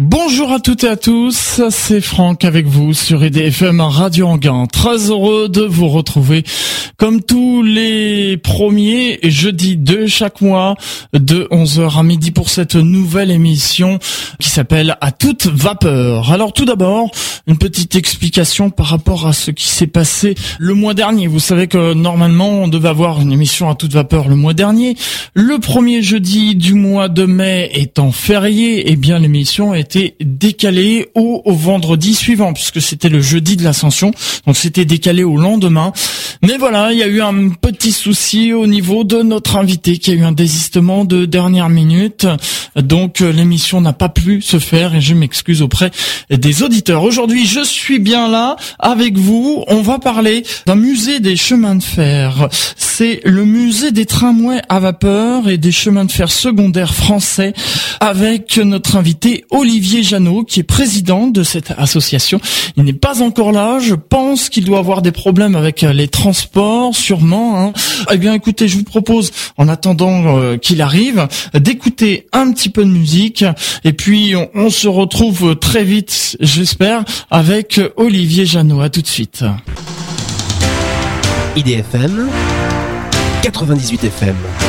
Bonjour à toutes et à tous, c'est Franck avec vous sur IDFM Radio Anguin. Très heureux de vous retrouver comme tous les premiers jeudis de chaque mois de 11h à midi pour cette nouvelle émission qui s'appelle À toute vapeur. Alors tout d'abord, une petite explication par rapport à ce qui s'est passé le mois dernier. Vous savez que normalement on devait avoir une émission à toute vapeur le mois dernier. Le premier jeudi du mois de mai étant férié, eh bien l'émission est été décalé au, vendredi suivant puisque c'était le jeudi de l'ascension. Donc c'était décalé au lendemain. Mais voilà, il y a eu un petit souci au niveau de notre invité qui a eu un désistement de dernière minute. Donc euh, l'émission n'a pas pu se faire et je m'excuse auprès des auditeurs. Aujourd'hui, je suis bien là avec vous. On va parler d'un musée des chemins de fer. C'est le musée des tramways à vapeur et des chemins de fer secondaires français avec notre invité Olivier Janot, qui est président de cette association. Il n'est pas encore là. Je pense qu'il doit avoir des problèmes avec euh, les transports, sûrement. Hein. Eh bien, écoutez, je vous propose, en attendant euh, qu'il arrive, d'écouter un petit peu de musique. Et puis, on, se retrouve très vite, j'espère, avec Olivier Janot. À tout de suite. 98 FM.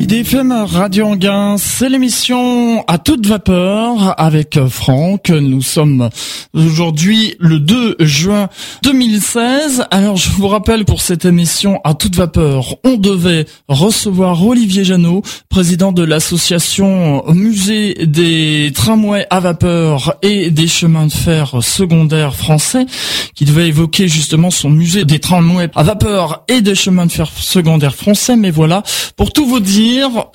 IDFM Radio Anguin, c'est l'émission à toute vapeur avec Franck. Nous sommes aujourd'hui le 2 juin 2016. Alors je vous rappelle pour cette émission à toute vapeur, on devait recevoir Olivier Janot, président de l'association Musée des tramways à vapeur et des chemins de fer secondaires français, qui devait évoquer justement son musée des tramways à vapeur et des chemins de fer secondaires français. Mais voilà, pour tout vous dire,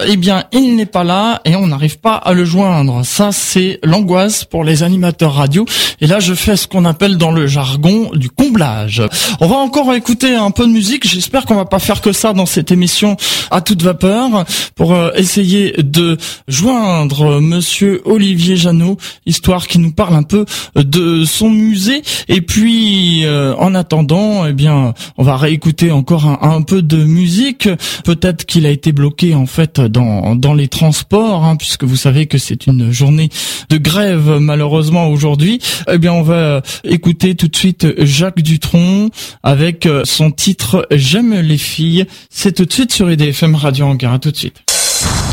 eh bien, il n'est pas là et on n'arrive pas à le joindre. Ça, c'est l'angoisse pour les animateurs radio. Et là, je fais ce qu'on appelle dans le jargon du comblage. On va encore écouter un peu de musique. J'espère qu'on va pas faire que ça dans cette émission à toute vapeur pour euh, essayer de joindre monsieur Olivier Janot, histoire qu'il nous parle un peu de son musée. Et puis, euh, en attendant, eh bien, on va réécouter encore un, peu de musique. Peut-être qu'il a été bloqué en fait dans, dans les transports, hein, puisque vous savez que c'est une journée de grève malheureusement aujourd'hui. Eh bien, on va écouter tout de suite Jacques Dutronc avec son titre J'aime les filles. C'est tout de suite sur IDFM Radio Anguin. À tout de suite.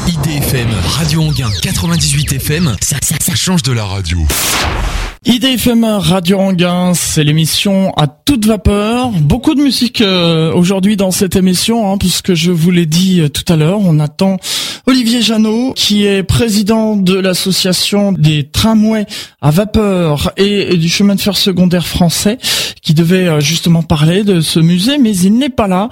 IDFM Radio Anguin 98 FM, ça, ça, ça change de la radio. IDFM Radio Anguin, c'est l'émission à toute vapeur. Beaucoup de musique euh, aujourd'hui dans cette émission, hein, puisque je vous l'ai dit euh, tout à l'heure, on attend Olivier Janot, qui est président de l'association des tramways à vapeur et, du chemin de fer secondaire français, qui devait euh, justement parler de ce musée, mais il n'est pas là.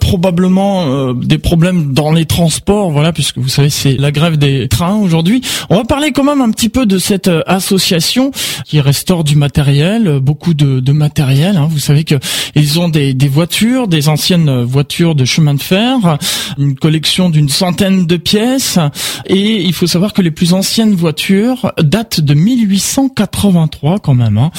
probablement des problèmes dans les transports, voilà, puisque vous savez c'est la grève des trains aujourd'hui. On va parler quand même un petit peu de cette association qui restaure du matériel, beaucoup de, de matériel. Hein. Vous savez que ils ont des, des, voitures, des anciennes voitures de chemin de fer, une collection d'une centaine de pièces. Et il faut savoir que les plus anciennes voitures datent de 1883 quand même. Hein.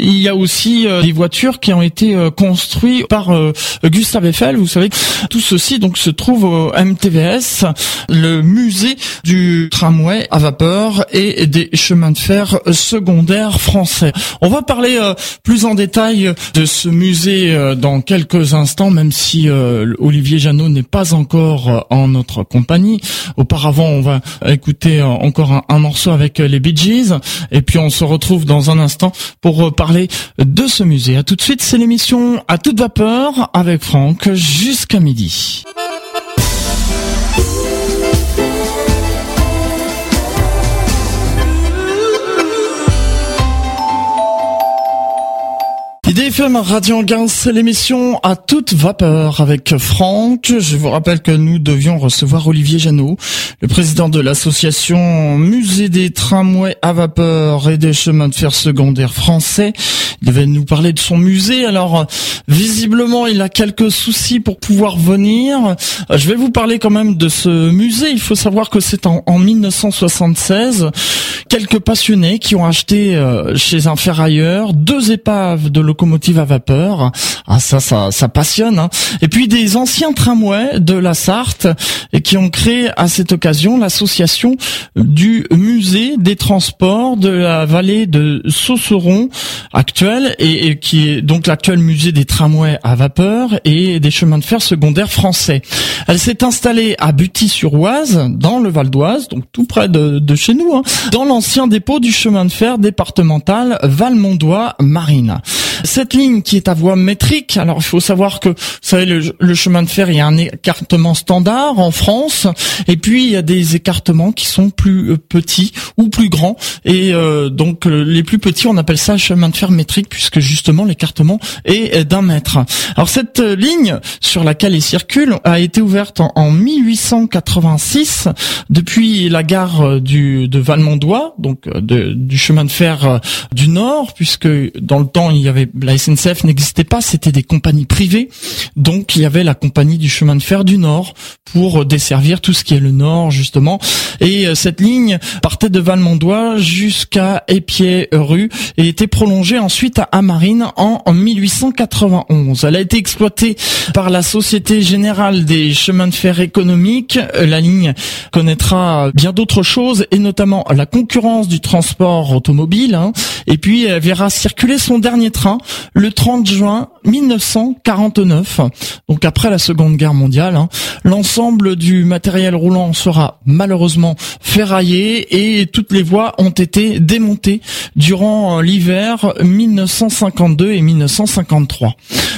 Il y a aussi euh, des voitures qui ont été euh, construites par euh, Gustave Eiffel. Vous savez, tout ceci donc se trouve au MTVS, le musée du tramway à vapeur et des chemins de fer secondaires français. On va parler euh, plus en détail de ce musée euh, dans quelques instants, même si euh, Olivier Janot n'est pas encore en notre compagnie. Auparavant, on va écouter encore un, morceau avec les Bee Gees, et puis on se retrouve dans un instant pour parler de ce musée. À tout de suite, c'est l'émission à toute vapeur avec Franck jusqu'à midi. Radio c'est l'émission à toute vapeur avec Franck. Je vous rappelle que nous devions recevoir Olivier Janot, le président de l'association Musée des tramways à vapeur et des chemins de fer secondaires français. Il devait nous parler de son musée. Alors, visiblement, il a quelques soucis pour pouvoir venir. Je vais vous parler quand même de ce musée. Il faut savoir que c'est en, en 1976 quelques passionnés qui ont acheté euh, chez un ferrailleur deux épaves de locomotives à vapeur. Ah ça, ça, ça passionne. Hein. Et puis des anciens tramways de la Sarthe et qui ont créé à cette occasion l'association du musée des transports de la vallée de Sauceron actuelle et, qui est donc l'actuel musée des tramways à vapeur et des chemins de fer secondaires français. Elle s'est installée à Buty-sur-Oise dans le Val d'Oise, donc tout près de, chez nous, hein, dans ancien dépôt du chemin de fer départemental Valmondois-Marine. Cette ligne qui est à voie métrique, alors il faut savoir que, vous savez, le, chemin de fer, il y a un écartement standard en France, et puis il y a des écartements qui sont plus euh, petits ou plus grands, et euh, donc euh, les plus petits, on appelle ça chemin de fer métrique, puisque justement l'écartement est d'un mètre. Alors cette ligne sur laquelle il circule a été ouverte en, 1886 depuis la gare du, de Valmondois donc du chemin de fer du Nord, puisque dans le temps il y avait la SNCF n'existait pas, c'était des compagnies privées, donc il y avait la compagnie du chemin de fer du Nord pour desservir tout ce qui est le Nord justement. Et euh, cette ligne partait de Valmondois jusqu'à Épier-Rue et était prolongée ensuite à Amarine en 1891. Elle a été exploitée par la Société Générale des Chemins de Fer Économiques. La ligne connaîtra bien d'autres choses et notamment la concurrence du transport automobile, hein. et puis elle verra circuler son dernier train le 30 juin 1949, donc après la Seconde Guerre mondiale. Hein. Du matériel roulant sera malheureusement ferraillé et toutes les voies ont été démontées durant euh, l'hiver 1952 et 1953.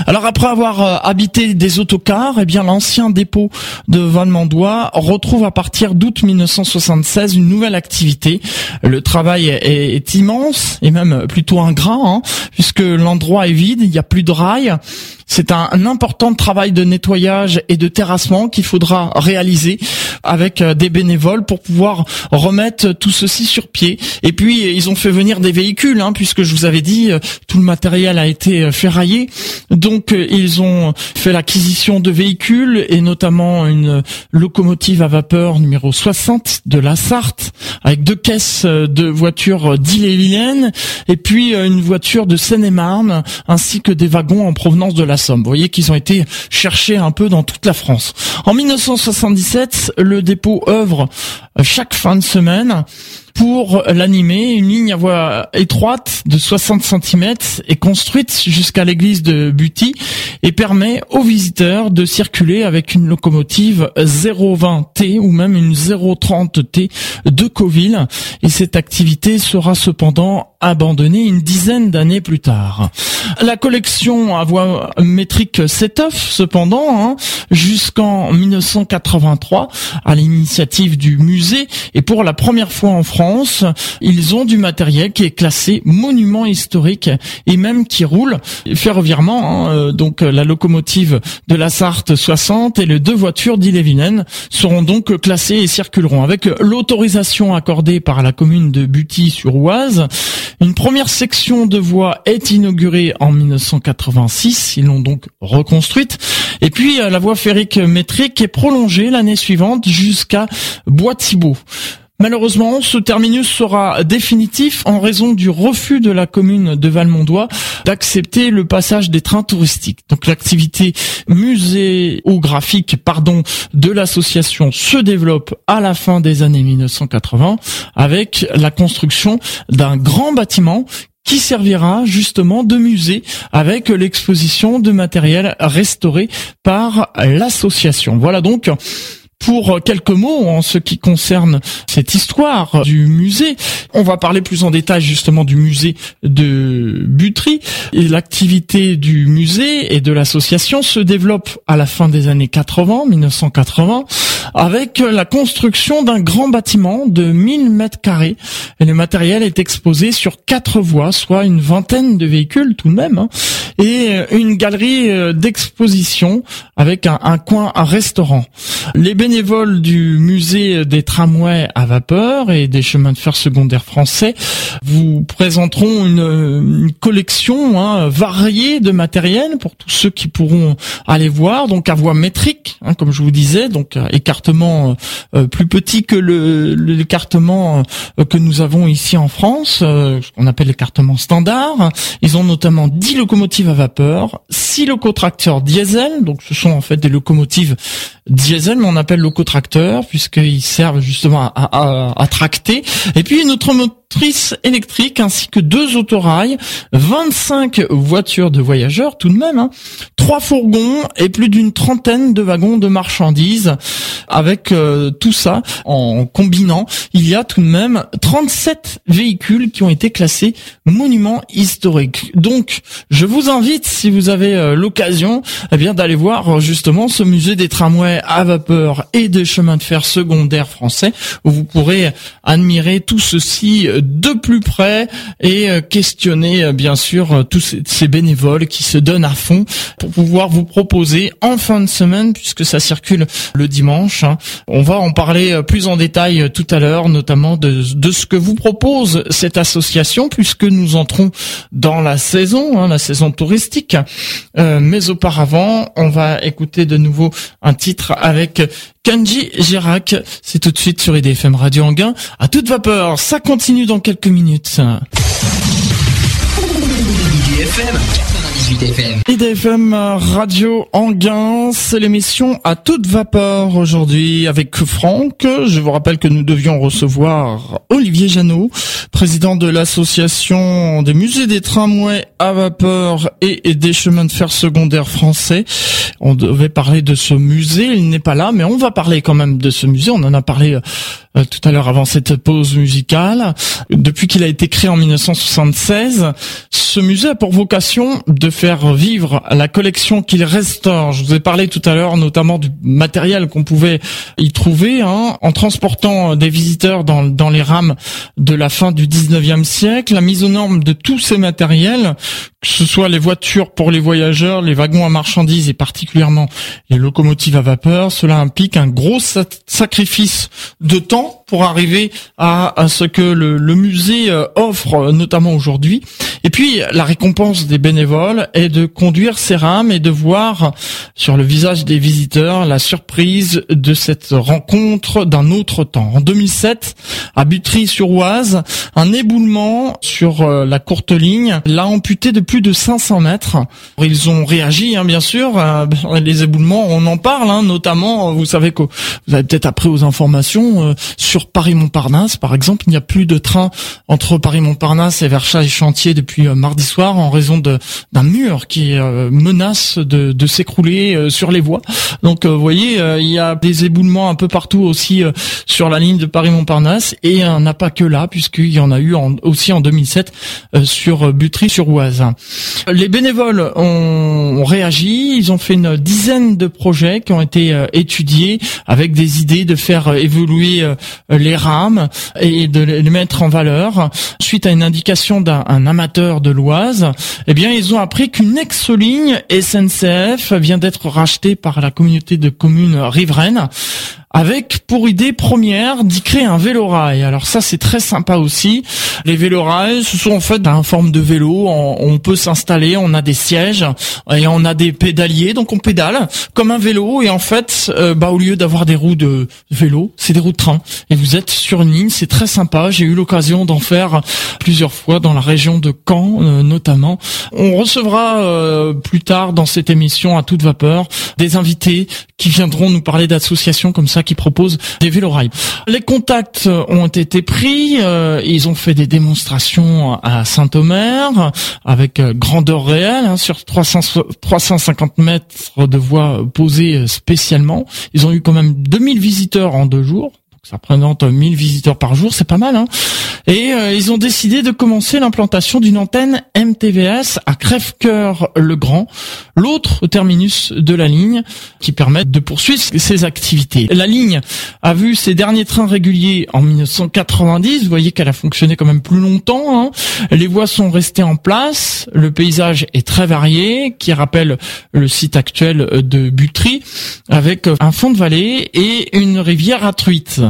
Alors après avoir euh, habité des autocars, eh bien l'ancien dépôt de Valmandois retrouve à partir d'août 1976 une nouvelle activité le travail est, immense et même plutôt ingrat, hein, puisque l'endroit est vide, il n'y a plus de rails. C'est un, important travail de nettoyage et de terrassement qu'il faudra réaliser avec euh, des bénévoles pour pouvoir remettre tout ceci sur pied. Et puis ils ont fait venir des véhicules, hein, puisque je vous avais dit euh, tout le matériel a été euh, ferraillé. Donc ils ont fait l'acquisition de véhicules et notamment une locomotive à vapeur numéro 60 de la Sarthe avec deux caisses de voitures d'Ille-et-Vilaine et puis une voiture de Seine-et-Marne ainsi que des wagons en provenance de la Somme. Vous voyez qu'ils ont été cherchés un peu dans toute la France. En 1977, le dépôt œuvre chaque fin de semaine pour l'animer. Une ligne à voie étroite de 60 cm est construite jusqu'à l'église de Buty et permet aux visiteurs de circuler avec une locomotive 020T ou même une 030T de Coville. Et cette activité sera cependant abandonnée une dizaine d'années plus tard. La collection à voie métrique s'étoffe cependant hein, jusqu'en 1983 à l'initiative du musée et pour la première fois en France ils ont du matériel qui est classé monument historique et même qui roule ferroviairement. Hein, euh, donc euh, la locomotive de la Sarthe 60 et les deux voitures d'Ille-et-Vilaine seront donc classées et circuleront avec l'autorisation accordée par la commune de Buty-sur-Oise. Une première section de voie est inaugurée en 1986. Ils l'ont donc reconstruite. Et puis euh, la voie ferrique métrique est prolongée l'année suivante jusqu'à Bois-Thibault. Malheureusement, ce terminus sera définitif en raison du refus de la commune de Valmondois d'accepter le passage des trains touristiques. Donc l'activité muséographique pardon, de l'association se développe à la fin des années 1980 avec la construction d'un grand bâtiment qui servira justement de musée avec l'exposition de matériel restauré par l'association. Voilà donc pour quelques mots en ce qui concerne cette histoire du musée. On va parler plus en détail justement du musée de Butry. L'activité du musée et de l'association se développe à la fin des années 80, 1980, avec la construction d'un grand bâtiment de 1000 mètres carrés. Et le matériel est exposé sur quatre voies, soit une vingtaine de véhicules tout de même, hein, et une galerie euh, d'exposition avec un, coin, un restaurant. Les bénévoles du musée des tramways à vapeur et des chemins de fer secondaires français vous présenteront une, collection hein, variée de matériel pour tous ceux qui pourront aller voir. Donc à voie métrique, hein, comme je vous disais, donc euh, écartement euh, plus petit que l'écartement que nous avons ici en France, ce qu'on appelle l'écartement standard. Ils ont notamment 10 locomotives à vapeur, 6 locotracteurs diesel, donc ce sont en fait des locomotives diesel, mais on appelle locotracteurs puisqu'ils servent justement à, à, à, tracter. Et puis une autre motrice électrique ainsi que deux autorails, 25 voitures de voyageurs tout de même, hein, trois fourgons et plus d'une trentaine de wagons de marchandises. Avec euh, tout ça, en combinant, il y a tout de même 37 véhicules qui ont été classés monuments historiques. Donc, je vous invite, si vous avez euh, l'occasion, eh bien d'aller voir justement ce musée des tramways à vapeur et des chemins de fer secondaires français où vous pourrez admirer tout ceci de plus près et euh, questionner euh, bien sûr euh, tous ces bénévoles qui se donnent à fond pour pouvoir vous proposer en fin de semaine puisque ça circule le dimanche. Hein. On va en parler plus en détail tout à l'heure, notamment de, ce que vous propose cette association puisque nous entrons dans la saison, hein, la saison touristique. mais auparavant, on va écouter de nouveau un titre avec Kanji Girac. C'est tout de suite sur IDFM Radio Anguin. À toute vapeur, ça continue dans quelques minutes. IDFM. IDFM Radio Anguin, c'est l'émission à toute vapeur aujourd'hui avec Franck. Je vous rappelle que nous devions recevoir Olivier Janot, président de l'association des musées des tramways à vapeur et des chemins de fer secondaires français. On devait parler de ce musée, il n'est pas là, mais on va parler quand même de ce musée. On en a parlé euh, tout à l'heure avant cette pause musicale. Depuis qu'il a été créé en 1976, ce musée a pour vocation de faire vivre la collection qu'il restaure. Je vous ai parlé tout à l'heure notamment du matériel qu'on pouvait y trouver hein, en transportant des visiteurs dans, dans les rames de la fin du 19e siècle, la mise aux normes de tous ces matériels, que ce soit les voitures pour les voyageurs, les wagons à marchandises et particulièrement les locomotives à vapeur. Cela implique un gros sacrifice de temps pour arriver à, ce que le, musée euh, offre, notamment aujourd'hui. Et puis, la récompense des bénévoles est de conduire ces rames et de voir sur le visage des visiteurs la surprise de cette rencontre d'un autre temps. En 2007, à Butry-sur-Oise, un éboulement sur euh, la courte ligne l'a amputé de plus de 500 mètres. Ils ont réagi, hein, bien sûr. Euh, les éboulements, on en parle, hein, notamment, vous savez que vous avez peut-être appris aux informations, sur Paris-Montparnasse, par exemple, il n'y a plus de train entre Paris-Montparnasse et Versailles-Chantier depuis euh, mardi soir en raison d'un mur qui euh, menace de, s'écrouler euh, sur les voies. Donc, vous voyez, il y a des éboulements un peu partout aussi sur la ligne de Paris-Montparnasse et il n'y pas que là, puisqu'il y en a eu aussi en 2007 sur Butry-sur-Oise. Les bénévoles ont, réagi, ils ont fait une dizaine de projets qui ont été étudiés avec des idées de faire évoluer les rames et de les mettre en valeur. Suite à une indication d'un amateur de l'Oise, eh bien, ils ont appris qu'une ex-ligne SNCF vient d'être rachetée par la communauté de communes riveraines avec pour idée première d'y créer un vélorail. Alors ça c'est très sympa aussi. Les vélorails, ce sont en fait un forme de vélo. On, peut s'installer, on a des sièges et on a des pédaliers, donc on pédale comme un vélo. Et en fait, euh, bah au lieu d'avoir des roues de vélo, c'est des roues de train. Et vous êtes sur une ligne, c'est très sympa. J'ai eu l'occasion d'en faire plusieurs fois dans la région de Caen euh, notamment. On recevra euh, plus tard dans cette émission à toute vapeur des invités qui viendront nous parler d'associations comme ça qui proposent des vélorails. Les contacts ont été pris, euh, ils ont fait des démonstrations à Saint-Omer avec euh, grandeur réelle hein, sur 300, 350 mètres de voies posées spécialement. Ils ont eu quand même 2000 visiteurs en deux jours ça représente 1000 visiteurs par jour, c'est pas mal. Hein Et euh, ils ont décidé de commencer l'implantation d'une antenne MTVS à Crèvecoeur-le-Grand, l'autre terminus de la ligne qui permet de poursuivre ses activités. La ligne a vu ses derniers trains réguliers en 1990. Vous voyez qu'elle a fonctionné quand même plus longtemps. Hein. Les voies sont restées en place. Le paysage est très varié, qui rappelle le site actuel de Butry, avec un fond de vallée et une rivière à truite.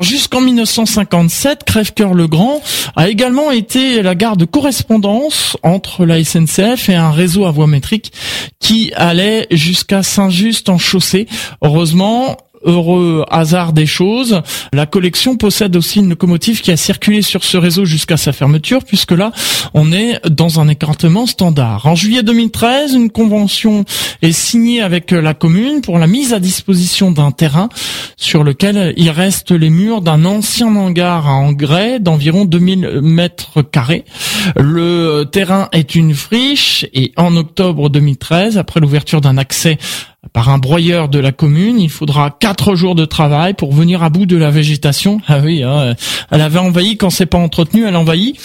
Jusqu'en 1957, Crèvecoeur-le-Grand a également été la gare de correspondance entre la SNCF et un réseau à voie métrique qui allait jusqu'à Saint-Just en chaussée. Heureusement, heureux hasard des choses, la collection possède aussi une locomotive qui a circulé sur ce réseau jusqu'à sa fermeture, puisque là, on est dans un écartement standard. En juillet 2013, une convention est signée avec la commune pour la mise à disposition d'un terrain sur lequel il reste les murs d'un ancien hangar à engrais d'environ 2000 mètres carrés. Le terrain est une friche et en octobre 2013, après l'ouverture d'un accès par un broyeur de la commune. Il faudra quatre jours de travail pour venir à bout de la végétation. Ah oui, hein, elle avait envahi quand c'est pas entretenu, elle envahit.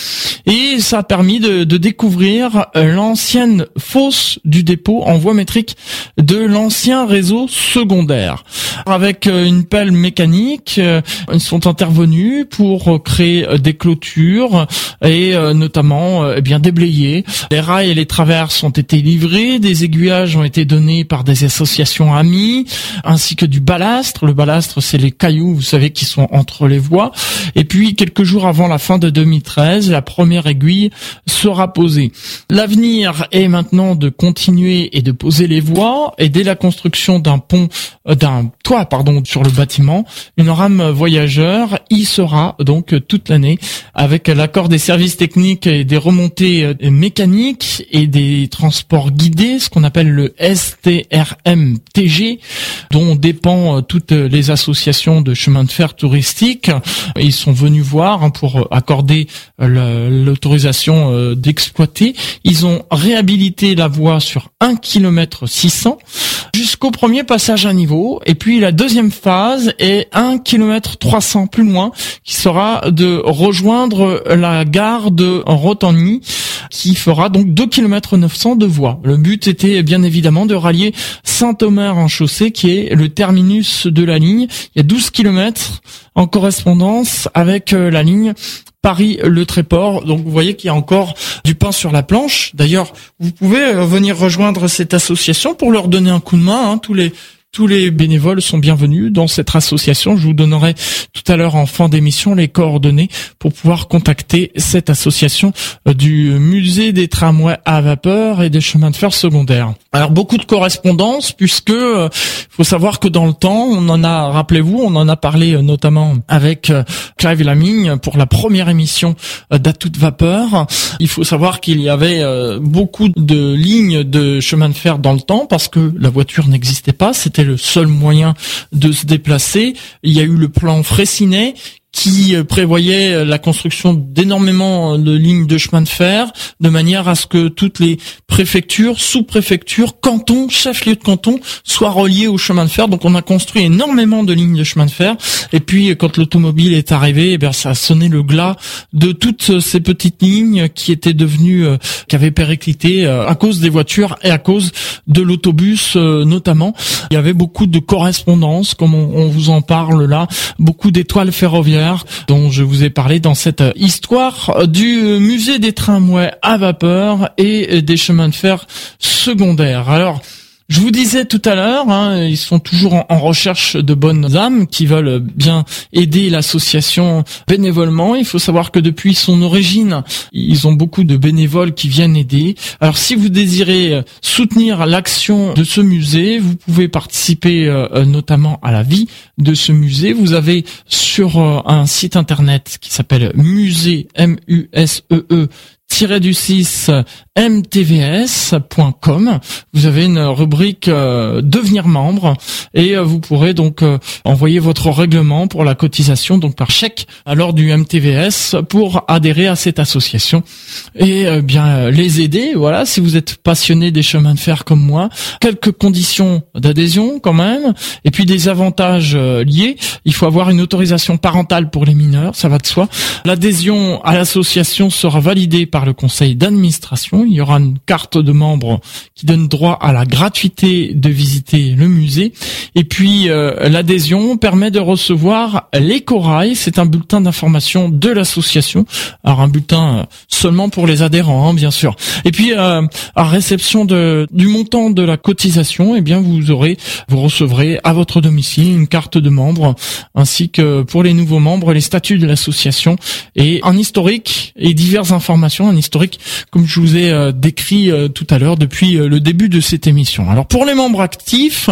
Et ça a permis de, découvrir l'ancienne fosse du dépôt en voie métrique de l'ancien réseau secondaire. Avec euh, une pelle mécanique, euh, ils sont intervenus pour créer des clôtures et euh, notamment eh bien déblayer. Les rails et les traverses ont été livrés, des aiguillages ont été donnés par des associations association amis, ainsi que du balastre. Le balastre, c'est les cailloux, vous savez, qui sont entre les voies. Et puis, quelques jours avant la fin de 2013, la première aiguille sera posée. L'avenir est maintenant de continuer et de poser les voies, et dès la construction d'un pont, euh, d'un toit, pardon, sur le bâtiment, une rame voyageur y sera donc toute l'année avec l'accord des services techniques et des remontées euh, mécaniques et des transports guidés, ce qu'on appelle le STRM MTG, dont dépend euh, toutes les associations de chemin de fer touristique. Ils sont venus voir hein, pour accorder euh, l'autorisation euh, d'exploiter. Ils ont réhabilité la voie sur 1 km 600 jusqu'au premier passage à niveau. Et puis la deuxième phase est 1 km 300 plus loin, qui sera de rejoindre la gare de Rotany, qui fera donc 2 km 900 de voie. Le but était bien évidemment de rallier Saint-Omer en chaussée, qui est le terminus de la ligne. Il y a 12 km en correspondance avec euh, la ligne Paris-Le Tréport. Donc vous voyez qu'il y a encore du pain sur la planche. D'ailleurs, vous pouvez euh, venir rejoindre cette association pour leur donner un coup de main. Hein. Tous les tous les bénévoles sont bienvenus dans cette association. Je vous donnerai tout à l'heure en fin d'émission les coordonnées pour pouvoir contacter cette association euh, du musée des tramways à vapeur et des chemins de fer secondaires. Alors beaucoup de correspondances puisque euh, faut savoir que dans le temps, on en a, rappelez-vous, on en a parlé euh, notamment avec Clive Lamigne pour la première émission d'À toute vapeur. Il faut savoir qu'il y avait beaucoup de lignes de chemin de fer dans le temps parce que la voiture n'existait pas. Le seul moyen de se déplacer. Il y a eu le plan Fraissinet qui euh, prévoyait euh, la construction d'énormément euh, de lignes de chemin de fer, de manière à ce que toutes les préfectures, sous-préfectures, cantons, chefs-lieux de canton soient reliés au chemin de fer. Donc on a construit énormément de lignes de chemin de fer. Et puis quand l'automobile est arrivé, eh bien ça a sonné le glas de toutes ces petites lignes qui étaient devenues, qui avaient périclité à cause des voitures et à cause de l'autobus notamment. Il y avait beaucoup de correspondances, comme on vous en parle là, beaucoup d'étoiles ferroviaires dont je vous ai parlé dans cette histoire du musée des tramways à vapeur et des chemins de fer secondaires. Alors, je vous disais tout à l'heure, hein, ils sont toujours en, recherche de bonnes âmes qui veulent bien aider l'association bénévolement. Il faut savoir que depuis son origine, ils ont beaucoup de bénévoles qui viennent aider. Alors si vous désirez soutenir l'action de ce musée, vous pouvez participer euh, notamment à la vie de ce musée. Vous avez sur euh, un site internet qui s'appelle musée m u s e e du 6 mtvs.com. Vous avez une rubrique euh, devenir membre et euh, vous pourrez donc euh, envoyer votre règlement pour la cotisation donc par chèque à l'heure du MTVS pour adhérer à cette association et bien les aider. Voilà, si vous êtes passionné des chemins de fer comme moi, quelques conditions d'adhésion quand même et puis des avantages liés. Il faut avoir une autorisation parentale pour les mineurs, ça va de soi. L'adhésion à l'association sera validée par le conseil d'administration. Il y aura une carte de membre qui donne droit à la gratuité de visiter le musée. Et puis euh, l'adhésion permet de recevoir les corails. C'est un bulletin d'information de l'association. Alors un bulletin euh, seulement pour les adhérents, hein, bien sûr. Et puis euh, à réception du montant de la cotisation, eh bien vous aurez, vous recevrez à votre domicile une carte de membre, ainsi que pour les nouveaux membres les statuts de l'association et un historique et diverses informations, un historique comme je vous ai décrit tout à l'heure depuis le début de cette émission. Alors pour les membres actifs,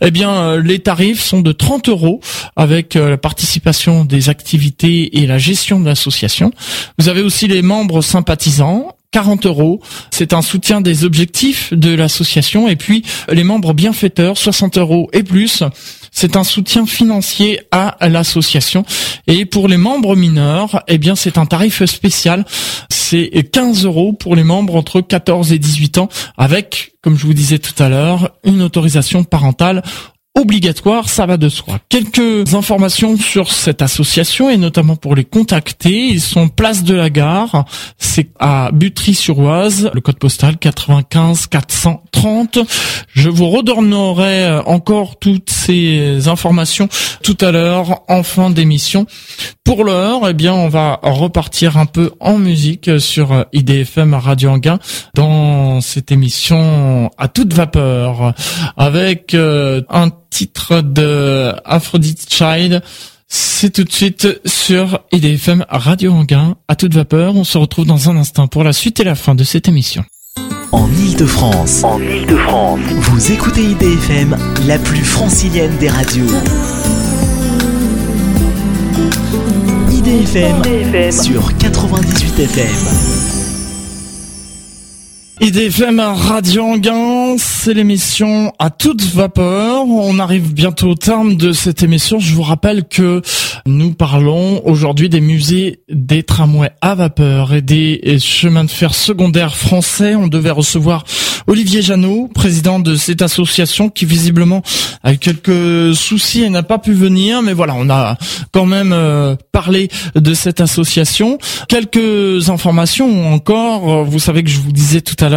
eh bien euh, les tarifs sont de 30 euros avec euh, la participation des activités et la gestion de l'association. Vous avez aussi les membres sympathisants 40 euros. C'est un soutien des objectifs de l'association. Et puis, les membres bienfaiteurs, 60 euros et plus. C'est un soutien financier à l'association. Et pour les membres mineurs, eh bien, c'est un tarif spécial. C'est 15 euros pour les membres entre 14 et 18 ans avec, comme je vous disais tout à l'heure, une autorisation parentale obligatoire, ça va de soi. Quelques informations sur cette association et notamment pour les contacter. Ils sont place de la gare, c'est à Butry-sur-Oise, le code postal 95 430. Je vous redonnerai euh, encore toutes ces informations tout à l'heure en fin d'émission. Pour l'heure, eh bien, on va repartir un peu en musique sur euh, IDFM Radio Anguin dans cette émission à toute vapeur avec euh, un titre de Aphrodite Child. C'est tout de suite sur IDFM Radio Anguin à toute vapeur. On se retrouve dans un instant pour la suite et la fin de cette émission. En Ile-de-France. En Ile-de-France. Vous écoutez IDFM, la plus francilienne des radios. IDFM, IDFM. sur 98 FM. IDFM Radio Anguin, c'est l'émission à toute vapeur. On arrive bientôt au terme de cette émission. Je vous rappelle que nous parlons aujourd'hui des musées des tramways à vapeur et des chemins de fer secondaires français. On devait recevoir Olivier Janot, président de cette association qui visiblement a quelques soucis et n'a pas pu venir. Mais voilà, on a quand même euh, parlé de cette association. Quelques informations encore. Vous savez que je vous disais tout à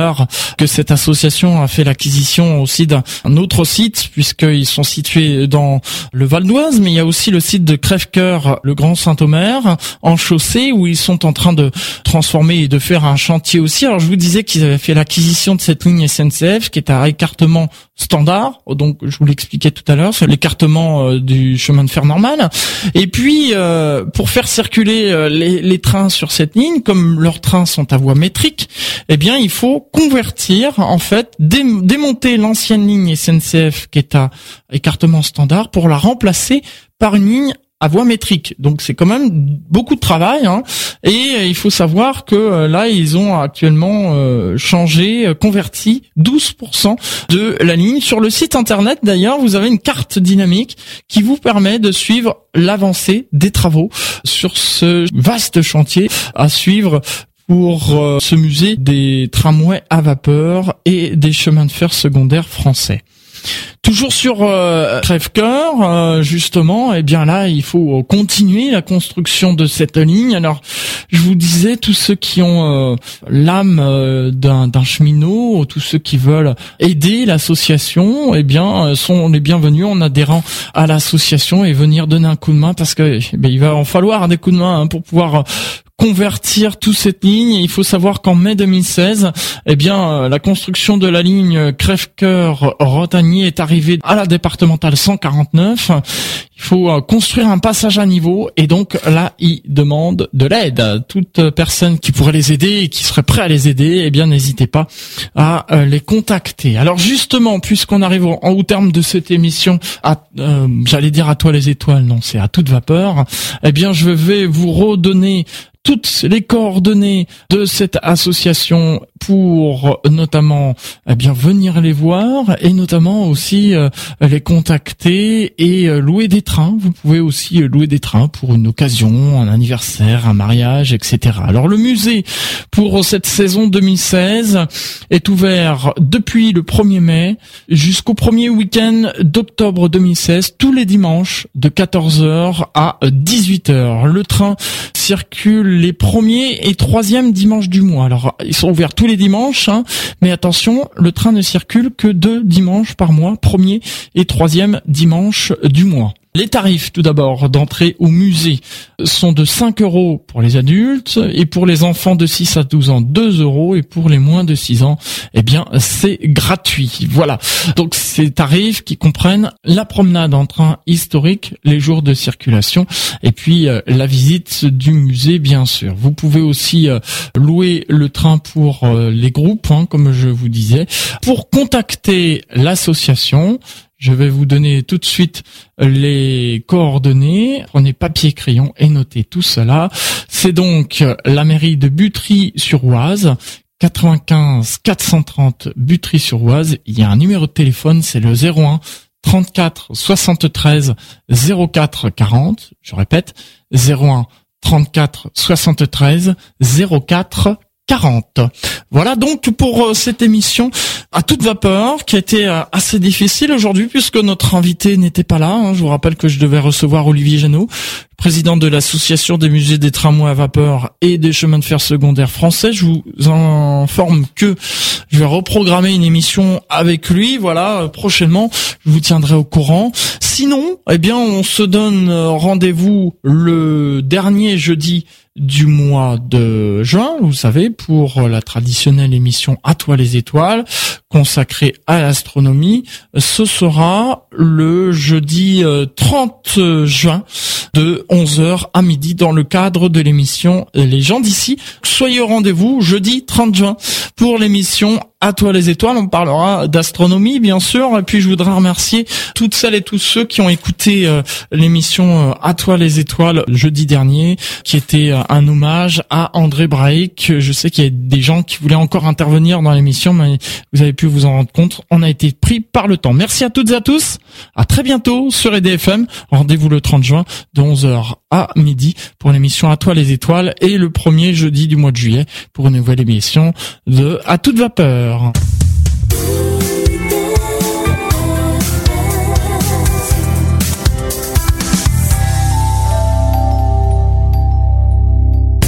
que cette association a fait l'acquisition aussi d'un autre site puisqu'ils sont situés dans le Val d'Oise, mais il y a aussi le site de Crèvecoeur, le Grand Saint-Omer, en chaussée où ils sont en train de transformer et de faire un chantier aussi. Alors je vous disais qu'ils avaient fait l'acquisition de cette ligne SNCF qui est à écartement standard, donc je vous l'expliquais tout à l'heure, c'est l'écartement euh, du chemin de fer normal. Et puis euh, pour faire circuler euh, les, les, trains sur cette ligne, comme leurs trains sont à voie métrique, eh bien il faut convertir en fait, démonter l'ancienne ligne SNCF qui est à écartement standard pour la remplacer par une ligne à voie métrique. Donc c'est quand même beaucoup de travail. Hein. Et euh, il faut savoir que euh, là, ils ont actuellement euh, changé, converti 12% de la ligne. Sur le site internet, d'ailleurs, vous avez une carte dynamique qui vous permet de suivre l'avancée des travaux sur ce vaste chantier à suivre pour ce musée des tramways à vapeur et des chemins de fer secondaires français. Toujours sur euh, Crèvecoeur, euh, justement, eh bien là, il faut continuer la construction de cette ligne. Alors, je vous disais, tous ceux qui ont euh, l'âme euh, d'un cheminot, tous ceux qui veulent aider l'association, eh bien, sont les bienvenus en adhérant à l'association et venir donner un coup de main parce que eh il va en falloir des coups de main hein, pour pouvoir convertir toute cette ligne. Il faut savoir qu'en mai 2016, eh bien, euh, la construction de la ligne Crèvecoeur-Rotagny est arrivée à la départementale 149. Faut euh, construire un passage à niveau et donc là, ils demandent de l'aide. Toute personne qui pourrait les aider et qui serait prêt à les aider, eh bien, n'hésitez pas à euh, les contacter. Alors justement, puisqu'on arrive au, terme de cette émission, à, j'allais dire à toi les étoiles, non, c'est à toute vapeur. Eh bien, je vais vous redonner toutes les coordonnées de cette association pour notamment eh bien venir les voir et notamment aussi euh, les contacter et euh, louer des Vous pouvez aussi euh, louer des trains pour une occasion, un anniversaire, un mariage, etc. Alors le musée pour cette saison 2016 est ouvert depuis le 1er mai jusqu'au premier week-end d'octobre 2016, tous les dimanches de 14h à 18h. Le train circule les premiers et troisièmes dimanches du mois. Alors ils sont ouverts tous les dimanches, hein, mais attention, le train ne circule que deux dimanches par mois, premier et troisième dimanche du mois. Les tarifs, tout d'abord, d'entrée au musée sont de 5 euros pour les adultes et pour les enfants de 6 à 12 ans, 2 euros et pour les moins de 6 ans, eh bien, c'est gratuit. Voilà. Donc, ces tarifs qui comprennent la promenade en train historique, les jours de circulation et puis euh, la visite du musée, bien sûr. Vous pouvez aussi euh, louer le train pour euh, les groupes, hein, comme je vous disais. Pour contacter l'association, je vais vous donner tout de suite les coordonnées. Prenez papier, crayon et notez tout cela. C'est donc la mairie de Butry-sur-Oise 95 430 Butry-sur-Oise. Il y a un numéro de téléphone, c'est le 01 34 73 04 40. Je répète, 01 34 73 04 40. Voilà donc pour euh, cette émission à toute vapeur qui a été euh, assez difficile aujourd'hui puisque notre invité n'était pas là. Hein. Je vous rappelle que je devais recevoir Olivier Janot, président de l'association des musées des tramways à vapeur et des chemins de fer secondaires français. Je vous informe que je vais reprogrammer une émission avec lui. Voilà, prochainement, je vous tiendrai au courant. Sinon, eh bien, on se donne rendez-vous le dernier jeudi du mois de juin, vous savez, pour la traditionnelle émission À toi les étoiles, consacrée à l'astronomie. Ce sera le jeudi 30 euh, juin de 11h à midi dans le cadre de l'émission Les gens d'ici. Soyez au rendez-vous jeudi 30 juin pour l'émission à toi les étoiles, on parlera d'astronomie bien sûr, et puis je voudrais remercier toutes celles et tous ceux qui ont écouté euh, l'émission euh, À toi les étoiles jeudi dernier, qui était euh, un hommage à André Braic. Je sais qu'il y a des gens qui voulaient encore intervenir dans l'émission, mais vous avez pu vous en rendre compte, on a été pris par le temps. Merci à toutes et à tous, à très bientôt sur EDFM, rendez-vous le 30 juin de 11h à midi pour l'émission À toi les étoiles et le premier jeudi du mois de juillet pour une nouvelle émission de À toute vapeur. heures.